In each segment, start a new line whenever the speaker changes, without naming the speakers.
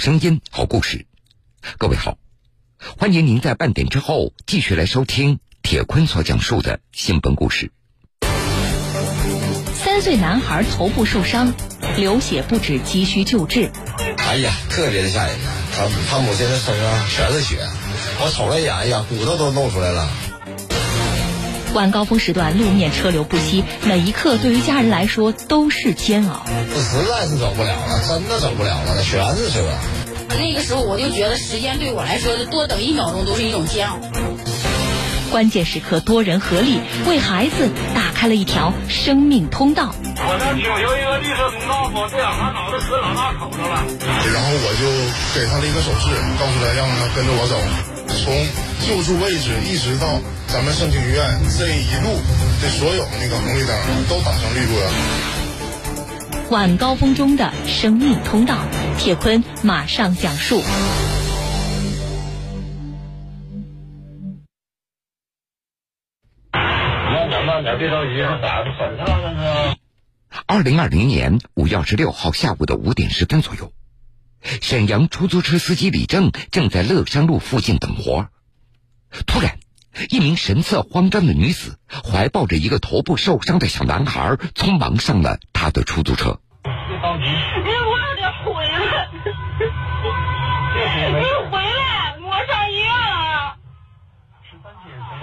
声音，好故事。各位好，欢迎您在半点之后继续来收听铁坤所讲述的新闻故事。
三岁男孩头部受伤，流血不止，急需救治。
哎呀，特别的吓人呐！他他母亲的身上全是血，我瞅了一眼，哎呀，骨头都露出来了。
晚高峰时段，路面车流不息，每一刻对于家人来说都是煎熬。
这实在是走不了了，真的走不了了，全是车。
那个时候我就觉得时间对我来说，多等一秒钟都是一种煎熬。
关键时刻，多人合力为孩子打开了一条生命通道。
我这挺有一个绿色通道，我这两把脑袋磕老大口子了。
然后我就给他了一个手势，告诉他让他跟着我走。从救助位置一直到咱们盛京医院这一路的所有那个红绿灯都打上绿路了。
晚高峰中的生命通道，铁坤马上讲述。
慢点，慢点，别着急，打个粉烫那是。
二零二零年五月二十六号下午的五点十分左右。沈阳出租车司机李正正在乐山路附近等活，突然，一名神色慌张的女子怀抱着一个头部受伤的小男孩，匆忙上了他的出租车。
别着急，
回来！你回来，我上医院了。
十三斤什么？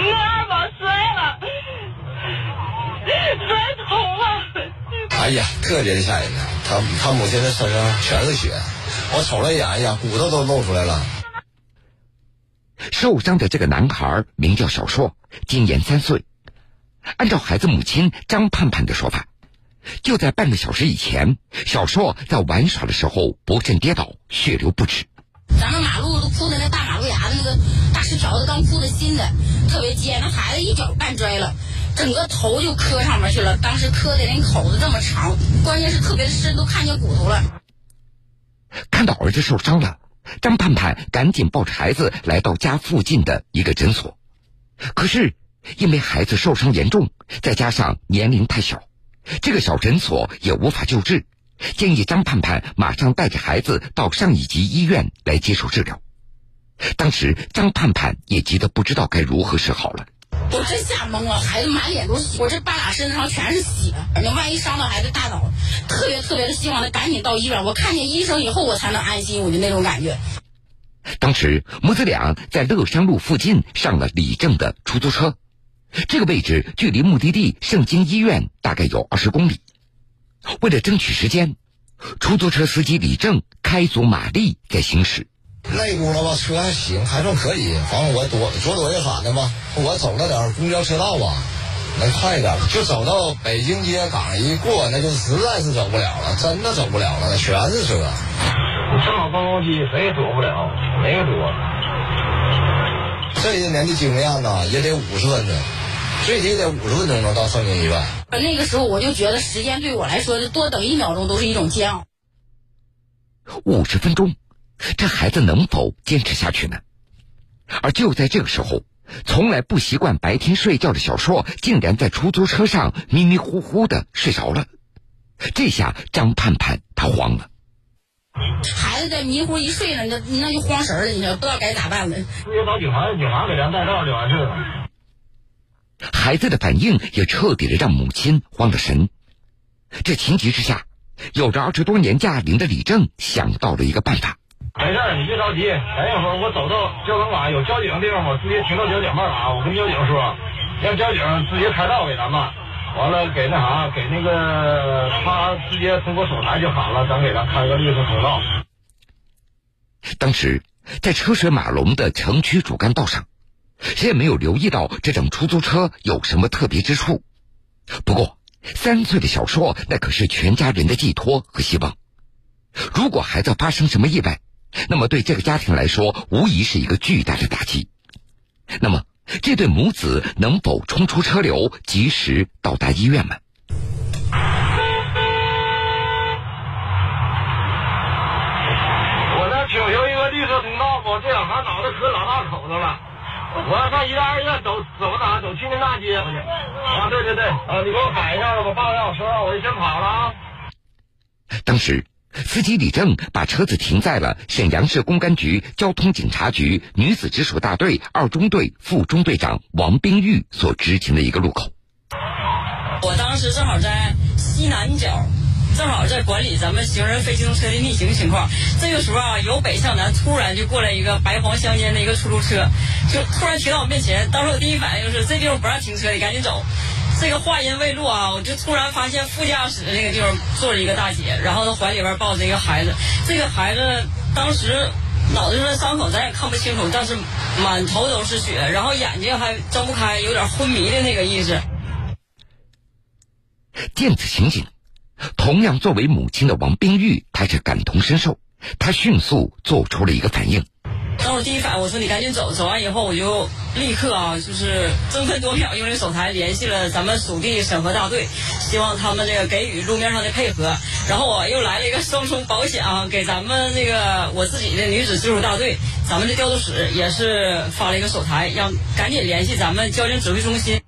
你二宝摔了，摔头了。
哎呀，特别的吓人！他他母亲的身上全是血，我瞅了一眼，哎呀，骨头都露出来了。
受伤的这个男孩名叫小硕，今年三岁。按照孩子母亲张盼盼的说法，就在半个小时以前，小硕在玩耍的时候不慎跌倒，血流不止。
咱们马路都铺的那大马路牙子那个大石条子刚铺的新的，特别尖，那孩子一脚绊摔了。整个头就磕上面去了，当时磕的人口子这么长，关键是特别深，都看见骨头了。
看到儿子受伤了，张盼盼赶紧抱着孩子来到家附近的一个诊所。可是因为孩子受伤严重，再加上年龄太小，这个小诊所也无法救治，建议张盼盼马上带着孩子到上一级医院来接受治疗。当时张盼盼也急得不知道该如何是好了。
我真吓懵了，孩子满脸都是血，我这半拉身子上全是血，那万一伤到孩子大脑，特别特别的希望他赶紧到医院。我看见医生以后，我才能安心，我就那种感觉。
当时母子俩在乐山路附近上了李正的出租车，这个位置距离目的地盛京医院大概有二十公里。为了争取时间，出租车司机李正开足马力在行驶。
那轱辘吧，车还行，还算可以。反正我躲左躲右闪的嘛，我走了点公交车道吧，能快点。就走到北京街港一过，那就实在是走不了了，真的走不了了，那全是车。
你上好高峰期，谁也躲不了，没个躲。
这些年的经验呢，也得五十分钟，最低得五十分钟能到盛京医院。
那个时候我就觉得时间对我来说，多等一秒钟都是一种煎熬。
五十分钟。这孩子能否坚持下去呢？而就在这个时候，从来不习惯白天睡觉的小硕，竟然在出租车上迷迷糊糊的睡着了。这下张盼盼她慌了。
孩子在迷糊一睡呢，那那就慌神了，你说不知道该咋办了。直
接找警察，警察给咱带道就完事了。
孩子的反应也彻底的让母亲慌了神。这情急之下，有着二十多年驾龄的李正想到了一个办法。
没事你别着急，等一会儿我走到交通岗有交警的地方，我直接停到交警办啊，我跟交警说，让交警直接开道给咱们，完了给那啥，给那个他直接通过手台就好了，咱给他开个绿色通道。
当时在车水马龙的城区主干道上，谁也没有留意到这辆出租车有什么特别之处。不过，三岁的小硕那可是全家人的寄托和希望，如果孩子发生什么意外，那么，对这个家庭来说，无疑是一个巨大的打击。那么，这对母子能否冲出车流，及时到达医院吗？
我那挺有一个绿色通道，我这两盘脑袋磕老大口子了。我要上医大二院，走走哪？走青年大街。啊，对对对，啊，你给我改一下子，我报一下我车，我就先跑了啊。
当时。司机李正把车子停在了沈阳市公安局交通警察局女子直属大队二中队副中队长王冰玉所执勤的一个路口。
我当时正好在西南角，正好在管理咱们行人非机动车的逆行情况。这个时候啊，由北向南突然就过来一个白黄相间的一个出租车，就突然停到我面前。当时我第一反应就是这地方不让停车，你赶紧走。这个话音未落啊，我就突然发现副驾驶那个地方坐着一个大姐，然后她怀里边抱着一个孩子。这个孩子当时脑袋上的伤口咱也看不清楚，但是满头都是血，然后眼睛还睁不开，有点昏迷的那个意思。
电子刑警，同样作为母亲的王冰玉，她是感同身受，她迅速做出了一个反应。
当我第一反应，我说你赶紧走。走完以后，我就立刻啊，就是争分夺秒，用这手台联系了咱们属地审核大队，希望他们这个给予路面上的配合。然后我又来了一个双重保险啊，给咱们那个我自己的女子直属大队，咱们的调度室也是发了一个手台，让赶紧联系咱们交警指挥中心。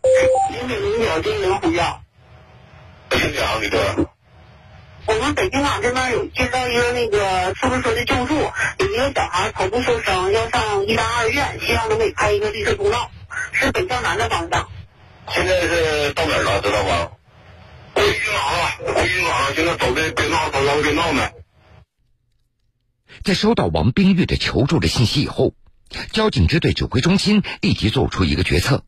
零点零秒经能呼叫。
听讲，李哥。
我们北京港这边有接到一个那个出租车的救助，有一个小孩头部受伤，要上医大二院，希望能给开一个绿色通道，是北向南的方向。
现在是到哪儿了？知道吗？回云港了，回云港现在走的边闹，走到边闹呢。
在收到王冰玉的求助的信息以后，交警支队指挥中心立即做出一个决策，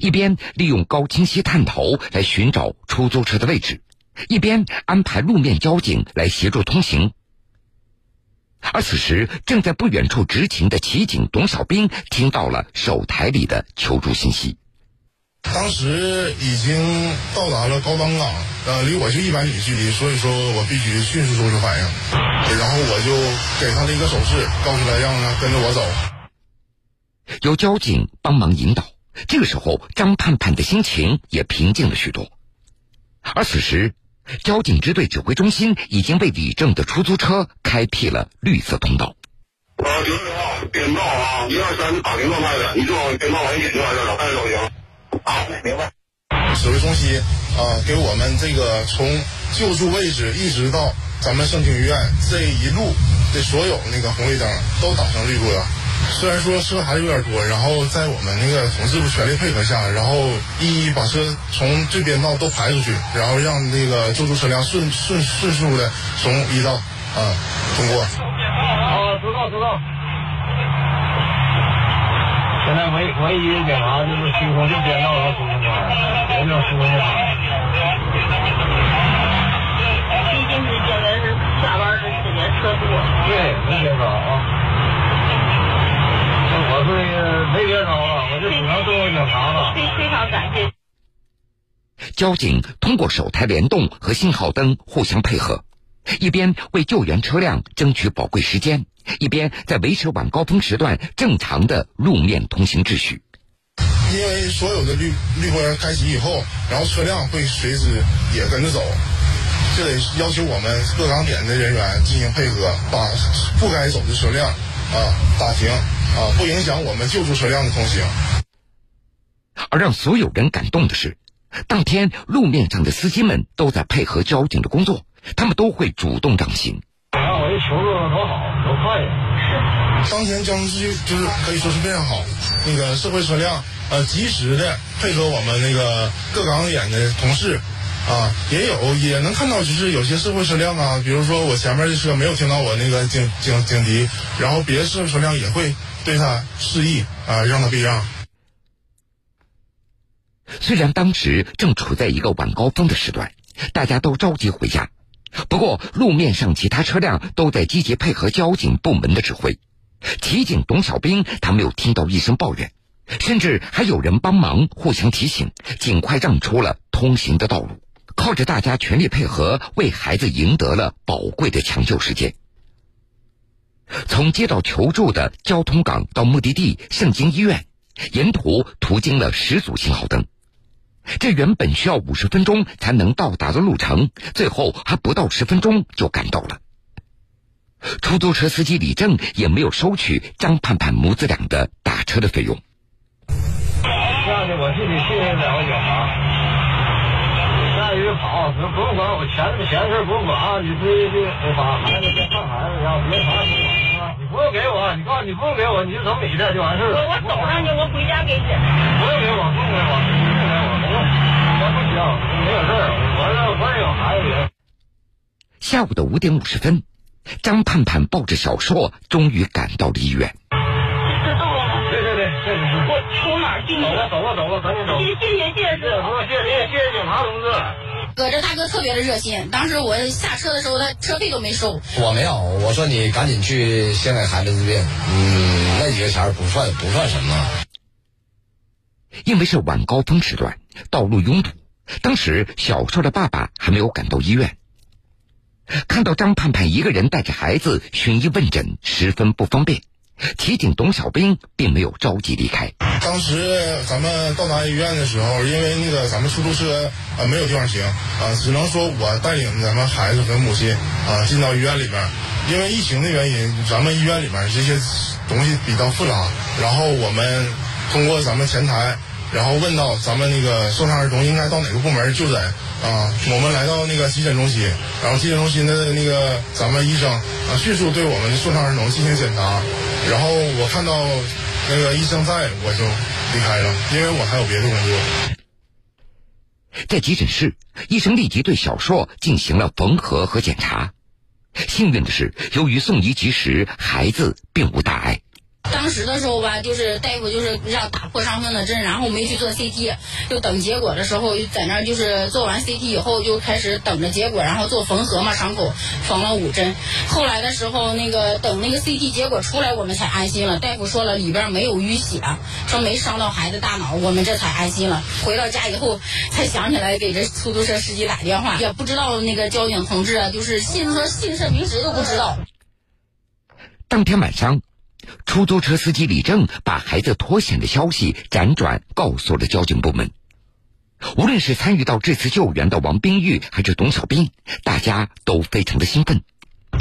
一边利用高清晰探头来寻找出租车的位置。一边安排路面交警来协助通行，而此时正在不远处执勤的骑警董小兵听到了手台里的求助信息。
当时已经到达了高档岗，呃，离我就一百米距离，所以说我必须迅速做出反应。然后我就给他了一个手势，告诉他让他跟着我走。
有交警帮忙引导，这个时候张盼盼的心情也平静了许多。而此时。交警支队指挥中心已经为李正的出租车开辟了绿色通道。
啊，九十号边道啊，一二三打停状态的，你就往边道往前就完事了，看着都行。好，明白。
指挥中心啊，给我们这个从救助位置一直到咱们盛京医院这一路的所有那个红绿灯都打上绿了。虽然说车还是有点多，然后在我们那个同事全力配合下，然后一一把车从这边道都排出去，然后让那个救助车辆顺顺迅速的从一道啊通过。
啊，知道知道。现在唯唯一的检查就是虚空就边道和出风关，别叫虚空检
毕竟是现在是下班的时间车多。
对，没别着啊。我是没别招了，我就只能做检查了。
非非常感谢。
交警通过手台联动和信号灯互相配合，一边为救援车辆争取宝贵时间，一边在维持晚高峰时段正常的路面通行秩序。
因为所有的绿绿光开启以后，然后车辆会随之也跟着走，这得要求我们各岗点的人员进行配合，把不该走的车辆啊打停。啊，不影响我们救助车辆的通行。
而让所有人感动的是，当天路面上的司机们都在配合交警的工作，他们都会主动让行。
啊，我一求助多好，多快呀！
当前交通秩序就是可以说是非常好，那个社会车辆呃及时的配合我们那个各岗点的同事。啊，也有也能看到，就是有些社会车辆啊，比如说我前面的车没有听到我那个警警警笛，然后别的社会车辆也会对他示意啊，让他避让。
虽然当时正处在一个晚高峰的时段，大家都着急回家，不过路面上其他车辆都在积极配合交警部门的指挥。骑警董小兵他没有听到一声抱怨，甚至还有人帮忙互相提醒，尽快让出了通行的道路。靠着大家全力配合，为孩子赢得了宝贵的抢救时间。从接到求助的交通岗到目的地盛京医院，沿途途经了十组信号灯。这原本需要五十分钟才能到达的路程，最后还不到十分钟就赶到了。出租车司机李正也没有收取张盼盼母子俩的打车的费用。
这样的，我替你谢谢两位小孩。越跑，不不用管我钱钱的事不用管啊，你自己把孩子先看孩子，然后别啥也不管啊。你不用给我，你告诉你不用给我，你就走你的就完事了。
我我走上去，我回家给你。
不用给我，不用给我，不用给我，不用，我不需要，没有事儿，我这我也有孩子。
下午的五点五十分，张盼盼抱着小硕，终于赶到了医院。
知道了。
对对对，这是
我从哪儿进去？
走吧走吧走吧，赶紧走。
谢谢谢谢师傅。
谢谢谢谢警察同志。
搁这大哥特别的热心，当时我下车的时候，他车费都没收。
我没有，我说你赶紧去先给孩子治病，嗯，那几个钱不算不算什么。
因为是晚高峰时段，道路拥堵，当时小帅的爸爸还没有赶到医院。看到张盼盼一个人带着孩子寻医问诊，十分不方便。提醒董小兵并没有着急离开。
当时咱们到达医院的时候，因为那个咱们出租车啊没有地方停啊，只能说我带领咱们孩子和母亲啊进到医院里边。因为疫情的原因，咱们医院里面这些东西比较复杂，然后我们通过咱们前台，然后问到咱们那个受伤儿童应该到哪个部门就诊啊。我们来到那个急诊中心，然后急诊中心的那个咱们医生啊迅速对我们的受伤儿童进行检查。然后我看到那个医生在，我就离开了，因为我还有别的工作。
在急诊室，医生立即对小硕进行了缝合和检查。幸运的是，由于送医及时，孩子并无大碍。
当时的时候吧，就是大夫就是让打破伤风的针，然后没去做 CT，就等结果的时候，在那儿就是做完 CT 以后就开始等着结果，然后做缝合嘛，伤口缝了五针。后来的时候，那个等那个 CT 结果出来，我们才安心了。大夫说了里边没有淤血，说没伤到孩子大脑，我们这才安心了。回到家以后才想起来给这出租车司机打电话，也不知道那个交警同志，就是姓说姓甚名谁都不知道。
当天晚上。出租车司机李正把孩子脱险的消息辗转告诉了交警部门。无论是参与到这次救援的王冰玉还是董小兵，大家都非常的兴奋。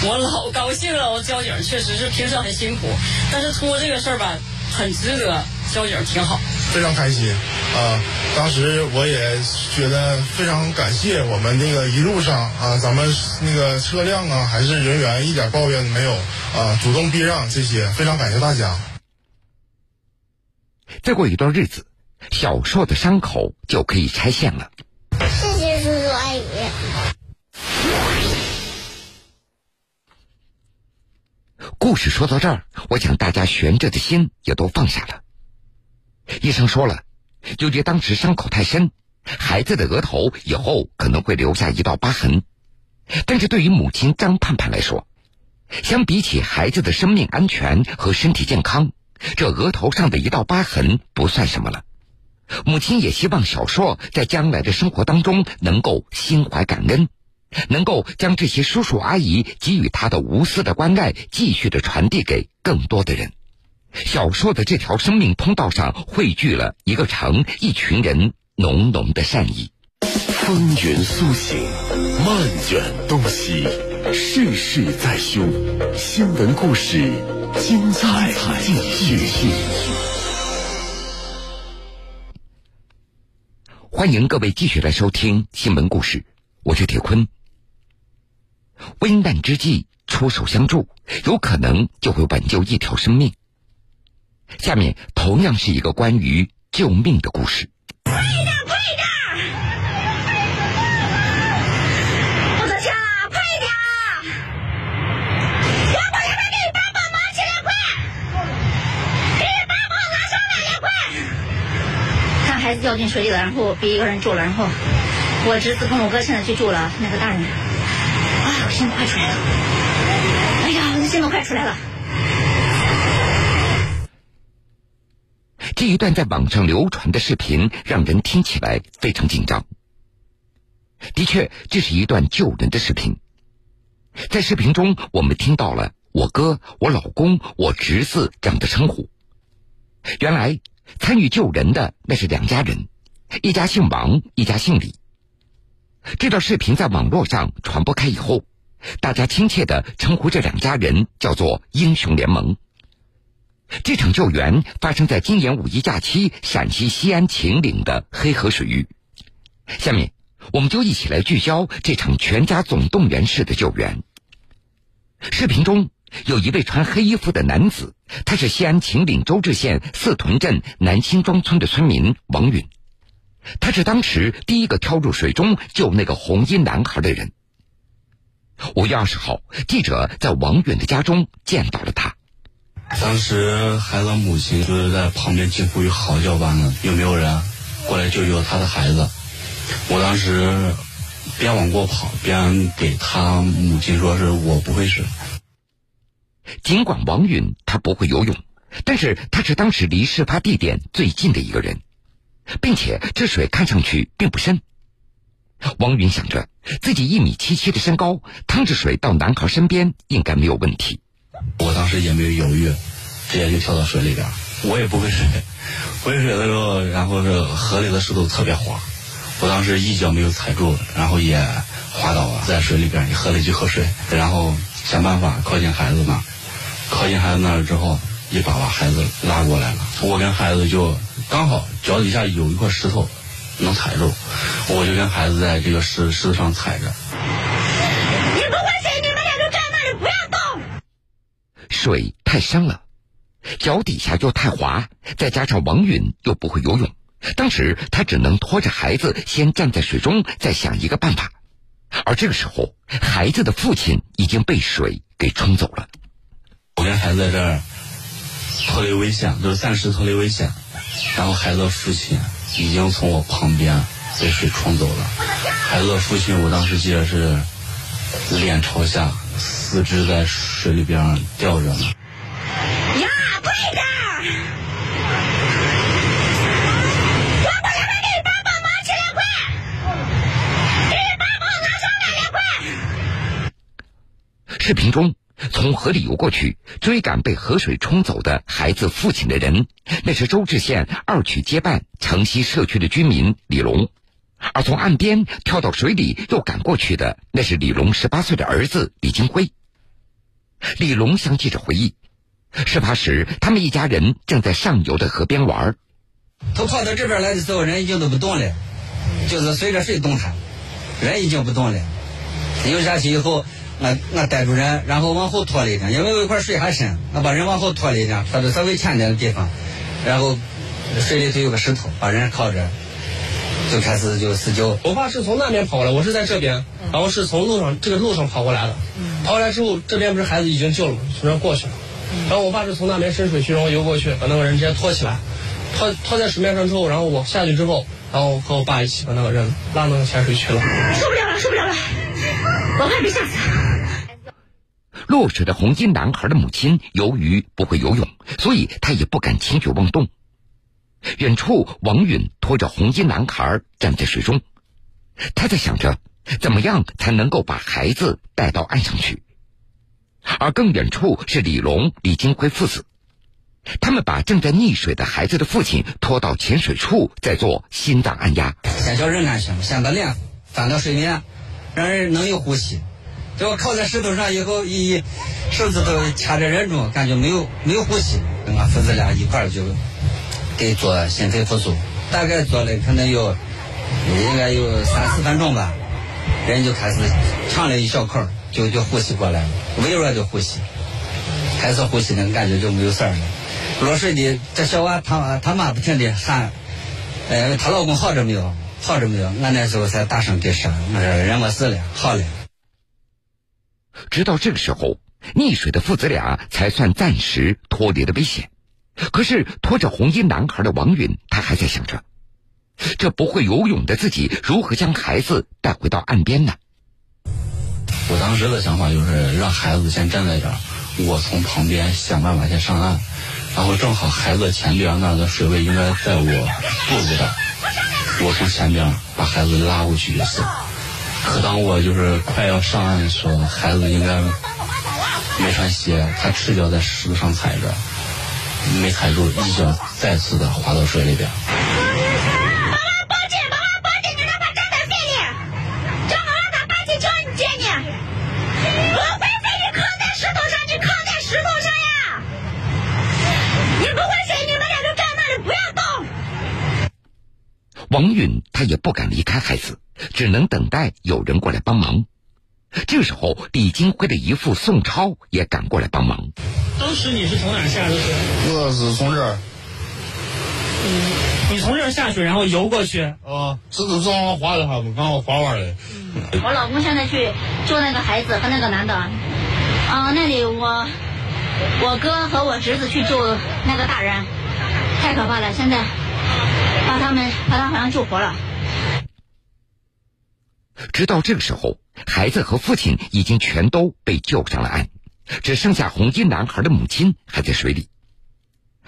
我老高兴了，我交警确实是平时很辛苦，但是出这个事儿吧，很值得，交警挺好，
非常开心啊！当时我也觉得非常感谢我们那个一路上啊，咱们那个车辆啊，还是人员一点抱怨没有啊，主动避让这些，非常感谢大家。
再过一段日子，小硕的伤口就可以拆线了。故事说到这儿，我想大家悬着的心也都放下了。医生说了，由于当时伤口太深，孩子的额头以后可能会留下一道疤痕。但是对于母亲张盼盼来说，相比起孩子的生命安全和身体健康，这额头上的一道疤痕不算什么了。母亲也希望小硕在将来的生活当中能够心怀感恩。能够将这些叔叔阿姨给予他的无私的关爱，继续的传递给更多的人。小说的这条生命通道上汇聚了一个城、一群人浓浓的善意。
风云苏醒，漫卷东西，世事在胸。新闻故事，精彩继续。
欢迎各位继续来收听新闻故事，我是铁坤。危难之际出手相助，有可能就会挽救一条生命。下面同样是一个关于救命的故事。
快点，快点！我的车，快点！要不要给你帮帮忙起来，快！给你帮忙拿上来呀，快！
看孩子掉进水里了，然后被一个人救了，然后我侄子跟我哥现在去救了那个大人。我心都快出来了！哎呀，我心都快出来了！
这一段在网上流传的视频让人听起来非常紧张。的确，这是一段救人的视频。在视频中，我们听到了“我哥”“我老公”“我侄子”这样的称呼。原来，参与救人的那是两家人，一家姓王，一家姓李。这段视频在网络上传播开以后。大家亲切的称呼这两家人叫做“英雄联盟”。这场救援发生在今年五一假期陕西西安秦岭的黑河水域。下面，我们就一起来聚焦这场全家总动员式的救援。视频中有一位穿黑衣服的男子，他是西安秦岭周至县四屯镇南辛庄村的村民王允，他是当时第一个跳入水中救那个红衣男孩的人。五月二十号，记者在王允的家中见到了他。
当时孩子母亲就是在旁边近乎于嚎叫般的，有没有人过来救救他的孩子？我当时边往过跑边给他母亲说：“是我不会水。”
尽管王允他不会游泳，但是他是当时离事发地点最近的一个人，并且这水看上去并不深。王云想着自己一米七七的身高，趟着水到男孩身边应该没有问题。
我当时也没有犹豫，直接就跳到水里边。我也不会水，不会水的时候，然后是河里的石头特别滑，我当时一脚没有踩住，然后也滑倒了，在水里边也，喝了几口水，然后想办法靠近孩子那儿，靠近孩子那儿之后，一把把孩子拉过来了。我跟孩子就刚好脚底下有一块石头能踩住，我就跟孩子在这个石石头上踩着。
你不会水太深了，脚底下又太滑，再加上王允又不会游泳，当时他只能拖着孩子先站在水中，再想一个办法。而这个时候，孩子的父亲已经被水给冲走了。
我跟孩子在这儿脱离危险，就是暂时脱离危险，然后孩子的父亲已经从我旁边被水冲走了。孩子的父亲，我当时记得是脸朝下。四肢在水里边吊着呢。
呀，快点！我不想给你爸帮忙起来，快！给你爸帮拿上来了，
快！视频中，从河里游过去追赶被河水冲走的孩子父亲的人，那是周至县二曲街办城西社区的居民李龙。而从岸边跳到水里又赶过去的，那是李龙十八岁的儿子李金辉。李龙向记者回忆，事发时他们一家人正在上游的河边玩。
他跑到这边来的时候，人已经都不动了，就是随着水动弹，人已经不动了。游下去以后，我我逮住人，然后往后拖了一点，因为有一块水还深，我把人往后拖了一点，拖到稍微浅点的地方，然后水里头有个石头，把人靠着。就开始就施救。
我爸是从那边跑过来，我是在这边，然后是从路上这个路上跑过来的。跑过来之后，这边不是孩子已经救了吗？从这过去了。然后我爸是从那边深水区然后游过去，把那个人直接拖起来，拖拖在水面上之后，然后我下去之后，然后和我爸一起把那个人拉那个浅水区了。
受不了了，受不了了，我快被吓死了。
落水的红衣男孩的母亲由于不会游泳，所以他也不敢轻举妄动。远处，王允拖着红衣男孩站在水中，他在想着怎么样才能够把孩子带到岸上去。而更远处是李龙、李金辉父子，他们把正在溺水的孩子的父亲拖到浅水处，再做心脏按压。
先叫人安全，先把脸翻到水面，让人能有呼吸。结果靠在石头上以后，一手指头掐着人中，感觉没有没有呼吸。跟俺父子俩一块儿就。给做心肺复苏，大概做了可能有，应该有三四分钟吧，人就开始呛了一小口，就就呼吸过来了，微弱的呼吸，开始呼吸那个感觉就没有事儿了。落水的这小娃他他妈不停的喊，呃，她老公好着没有？好着没有？俺那时候才大声给说，我说人没事了，好了。
直到这个时候，溺水的父子俩才算暂时脱离了危险。可是拖着红衣男孩的王允，他还在想着，这不会游泳的自己如何将孩子带回到岸边呢？
我当时的想法就是让孩子先站在这儿，我从旁边想办法先上岸，然后正好孩子前边那的水位应该在我肚子这我从前边把孩子拉过去就行。可当我就是快要上岸的时候，孩子应该没穿鞋，他赤脚在石头上踩着。没踩住，一脚再次的滑到水里边。
王允他也不敢离开孩子，只能等待有人过来帮忙。这时候，李金辉的姨父宋超也赶过来帮忙。
当时你是从哪下的水？
我是从这儿。
你从这儿下去，然后游过去。
啊，这是正好滑的哈，刚好滑完了。
我老公现在去救那个孩子和那个男的，啊，那里我我哥和我侄子去救那个大人，太可怕了！现在把他们把他好像救活了。
直到这个时候，孩子和父亲已经全都被救上了岸，只剩下红衣男孩的母亲还在水里。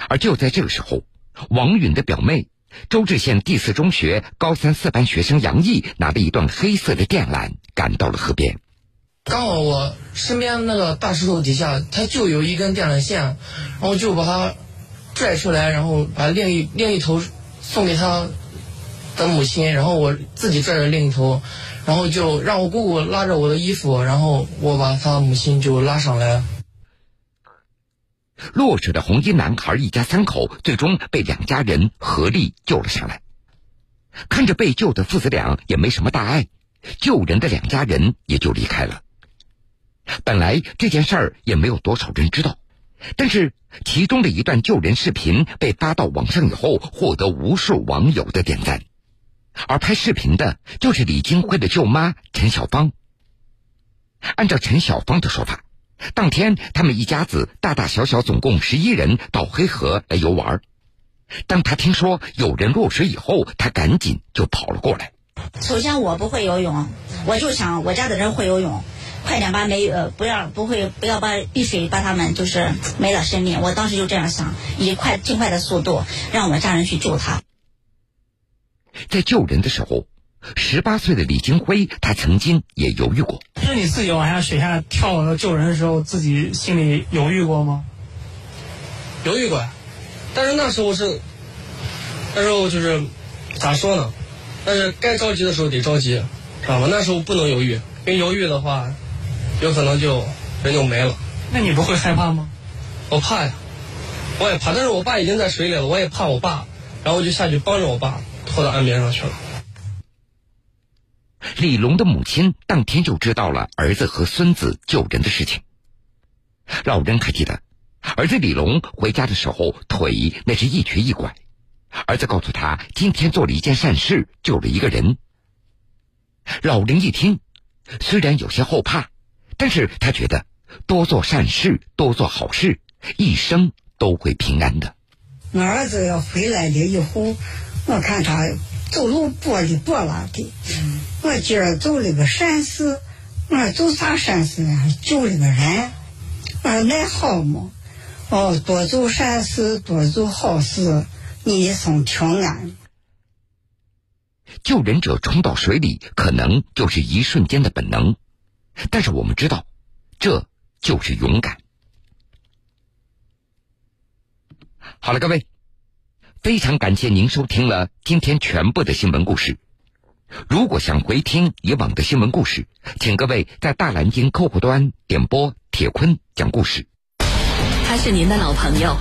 而就在这个时候，王允的表妹。周至县第四中学高三四班学生杨毅拿着一段黑色的电缆赶到了河边。
刚好我身边那个大石头底下，它就有一根电缆线，然后就把它拽出来，然后把另一另一头送给他的母亲，然后我自己拽着另一头，然后就让我姑姑拉着我的衣服，然后我把他母亲就拉上来。
落水的红衣男孩一家三口最终被两家人合力救了上来。看着被救的父子俩也没什么大碍，救人的两家人也就离开了。本来这件事儿也没有多少人知道，但是其中的一段救人视频被发到网上以后，获得无数网友的点赞。而拍视频的就是李金辉的舅妈陈小芳。按照陈小芳的说法。当天，他们一家子大大小小总共十一人到黑河来游玩。当他听说有人落水以后，他赶紧就跑了过来。
首先，我不会游泳，我就想我家的人会游泳，快点把没呃不要不会不要把溺水把他们就是没了生命。我当时就这样想，以快尽快的速度让我家人去救他。
在救人的时候。十八岁的李金辉，他曾经也犹豫过。
是你自己往下水下跳救人的时候，自己心里犹豫过吗？犹豫过，但是那时候是，那时候就是咋说呢？但是该着急的时候得着急，知道吗？那时候不能犹豫，因为犹豫的话，有可能就人就没了。那你不会害怕吗？我怕呀，我也怕。但是我爸已经在水里了，我也怕我爸，然后我就下去帮着我爸拖到岸边上去了。
李龙的母亲当天就知道了儿子和孙子救人的事情。老人还记得，儿子李龙回家的时候腿那是一瘸一拐，儿子告诉他今天做了一件善事，救了一个人。老人一听，虽然有些后怕，但是他觉得多做善事，多做好事，一生都会平安的。
我儿子要回来了以后，我看他。走路跛里跛拉的，我今儿做了个善事，我做啥善事啊？救了个人，我说那好嘛？哦，多做善事，多做好事，你一生平安。
救人者冲到水里，可能就是一瞬间的本能，但是我们知道，这就是勇敢。好了，各位。非常感谢您收听了今天全部的新闻故事。如果想回听以往的新闻故事，请各位在大蓝鲸客户端点播铁坤讲故事。
他是您的老朋友。